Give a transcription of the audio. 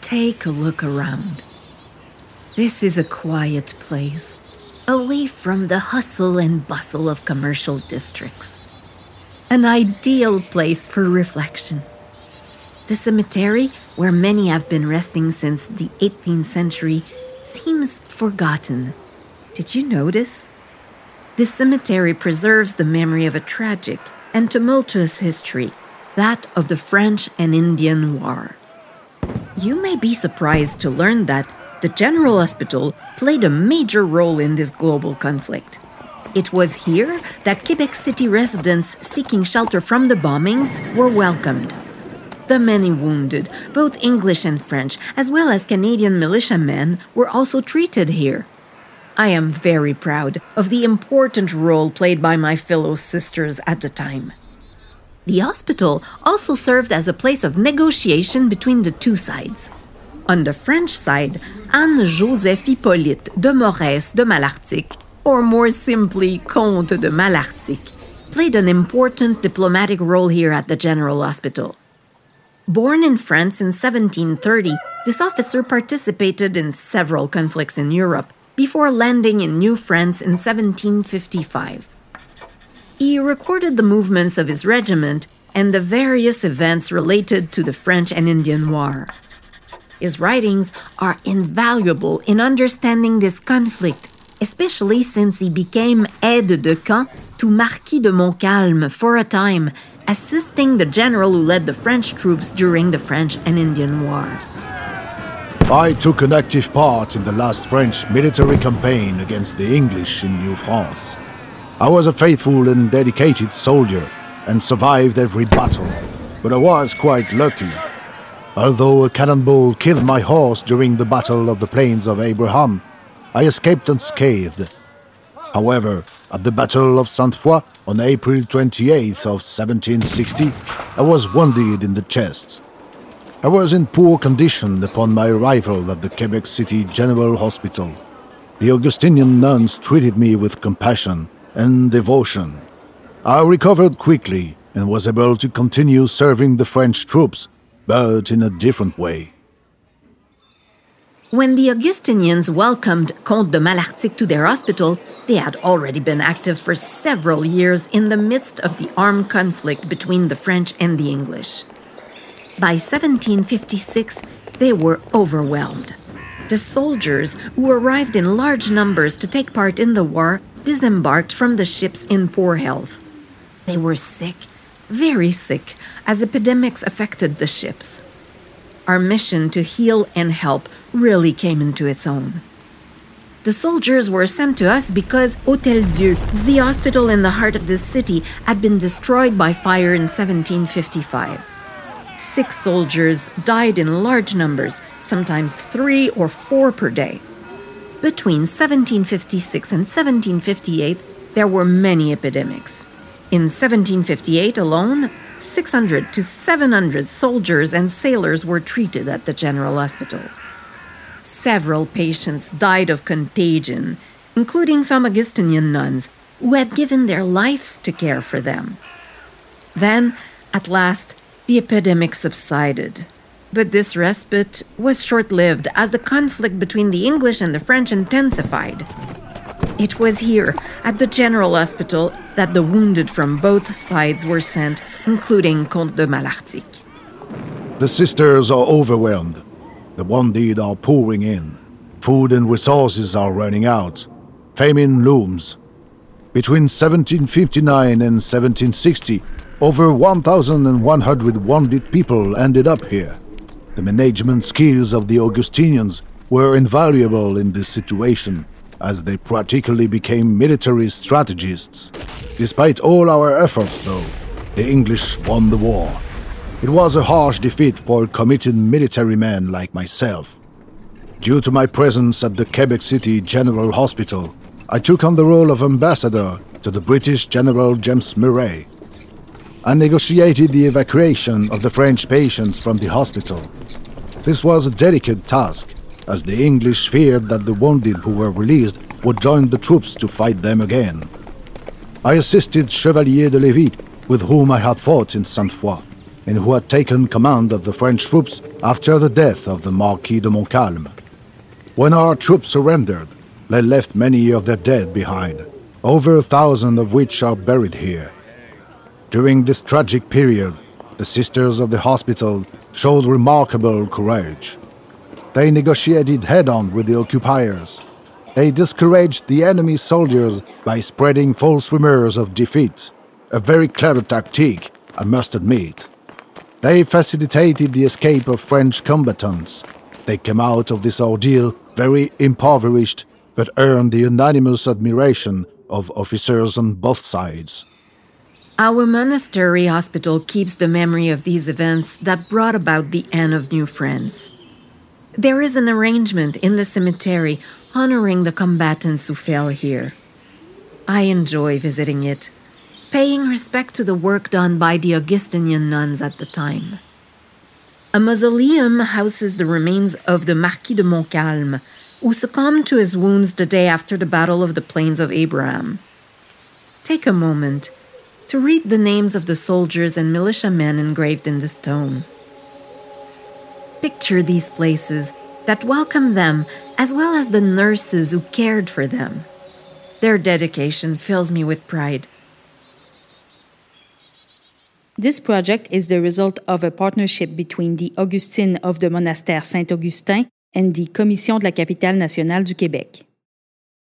Take a look around. This is a quiet place, away from the hustle and bustle of commercial districts. An ideal place for reflection. The cemetery, where many have been resting since the 18th century, seems forgotten. Did you notice? This cemetery preserves the memory of a tragic and tumultuous history, that of the French and Indian War. You may be surprised to learn that the General Hospital played a major role in this global conflict. It was here that Quebec City residents seeking shelter from the bombings were welcomed. The many wounded, both English and French, as well as Canadian militiamen, were also treated here. I am very proud of the important role played by my fellow sisters at the time. The hospital also served as a place of negotiation between the two sides. On the French side, Anne Joseph Hippolyte de Morès de Malartic, or more simply Comte de Malartic, played an important diplomatic role here at the General Hospital. Born in France in 1730, this officer participated in several conflicts in Europe before landing in New France in 1755 he recorded the movements of his regiment and the various events related to the French and Indian War. His writings are invaluable in understanding this conflict, especially since he became aide de camp to Marquis de Montcalm for a time, assisting the general who led the French troops during the French and Indian War. I took an active part in the last French military campaign against the English in New France. I was a faithful and dedicated soldier and survived every battle, but I was quite lucky. Although a cannonball killed my horse during the Battle of the Plains of Abraham, I escaped unscathed. However, at the Battle of Sainte Foy on April 28th of 1760, I was wounded in the chest. I was in poor condition upon my arrival at the Quebec City General Hospital. The Augustinian nuns treated me with compassion and devotion. I recovered quickly and was able to continue serving the French troops, but in a different way. When the Augustinians welcomed Comte de Malartic to their hospital, they had already been active for several years in the midst of the armed conflict between the French and the English. By 1756, they were overwhelmed. The soldiers, who arrived in large numbers to take part in the war, disembarked from the ships in poor health. They were sick, very sick, as epidemics affected the ships. Our mission to heal and help really came into its own. The soldiers were sent to us because Hotel Dieu, the hospital in the heart of the city, had been destroyed by fire in 1755. Six soldiers died in large numbers, sometimes three or four per day. Between 1756 and 1758, there were many epidemics. In 1758 alone, 600 to 700 soldiers and sailors were treated at the General Hospital. Several patients died of contagion, including some Augustinian nuns who had given their lives to care for them. Then, at last, the epidemic subsided, but this respite was short lived as the conflict between the English and the French intensified. It was here, at the General Hospital, that the wounded from both sides were sent, including Comte de Malartic. The sisters are overwhelmed. The wounded are pouring in. Food and resources are running out. Famine looms. Between 1759 and 1760, over 1,100 wounded people ended up here. The management skills of the Augustinians were invaluable in this situation, as they practically became military strategists. Despite all our efforts, though, the English won the war. It was a harsh defeat for a committed military man like myself. Due to my presence at the Quebec City General Hospital, I took on the role of ambassador to the British General James Murray. I negotiated the evacuation of the French patients from the hospital. This was a delicate task, as the English feared that the wounded who were released would join the troops to fight them again. I assisted Chevalier de Lévis, with whom I had fought in Sainte Foy, and who had taken command of the French troops after the death of the Marquis de Montcalm. When our troops surrendered, they left many of their dead behind, over a thousand of which are buried here. During this tragic period, the sisters of the hospital showed remarkable courage. They negotiated head on with the occupiers. They discouraged the enemy's soldiers by spreading false rumors of defeat, a very clever tactic, I must admit. They facilitated the escape of French combatants. They came out of this ordeal very impoverished, but earned the unanimous admiration of officers on both sides. Our monastery hospital keeps the memory of these events that brought about the end of New France. There is an arrangement in the cemetery honoring the combatants who fell here. I enjoy visiting it paying respect to the work done by the Augustinian nuns at the time. A mausoleum houses the remains of the Marquis de Montcalm, who succumbed to his wounds the day after the Battle of the Plains of Abraham. Take a moment to read the names of the soldiers and militiamen engraved in the stone. Picture these places that welcomed them as well as the nurses who cared for them. Their dedication fills me with pride This project is the result of a partnership between the Augustine of the Monastère Saint-Augustin and the Commission de la capitale nationale du Québec.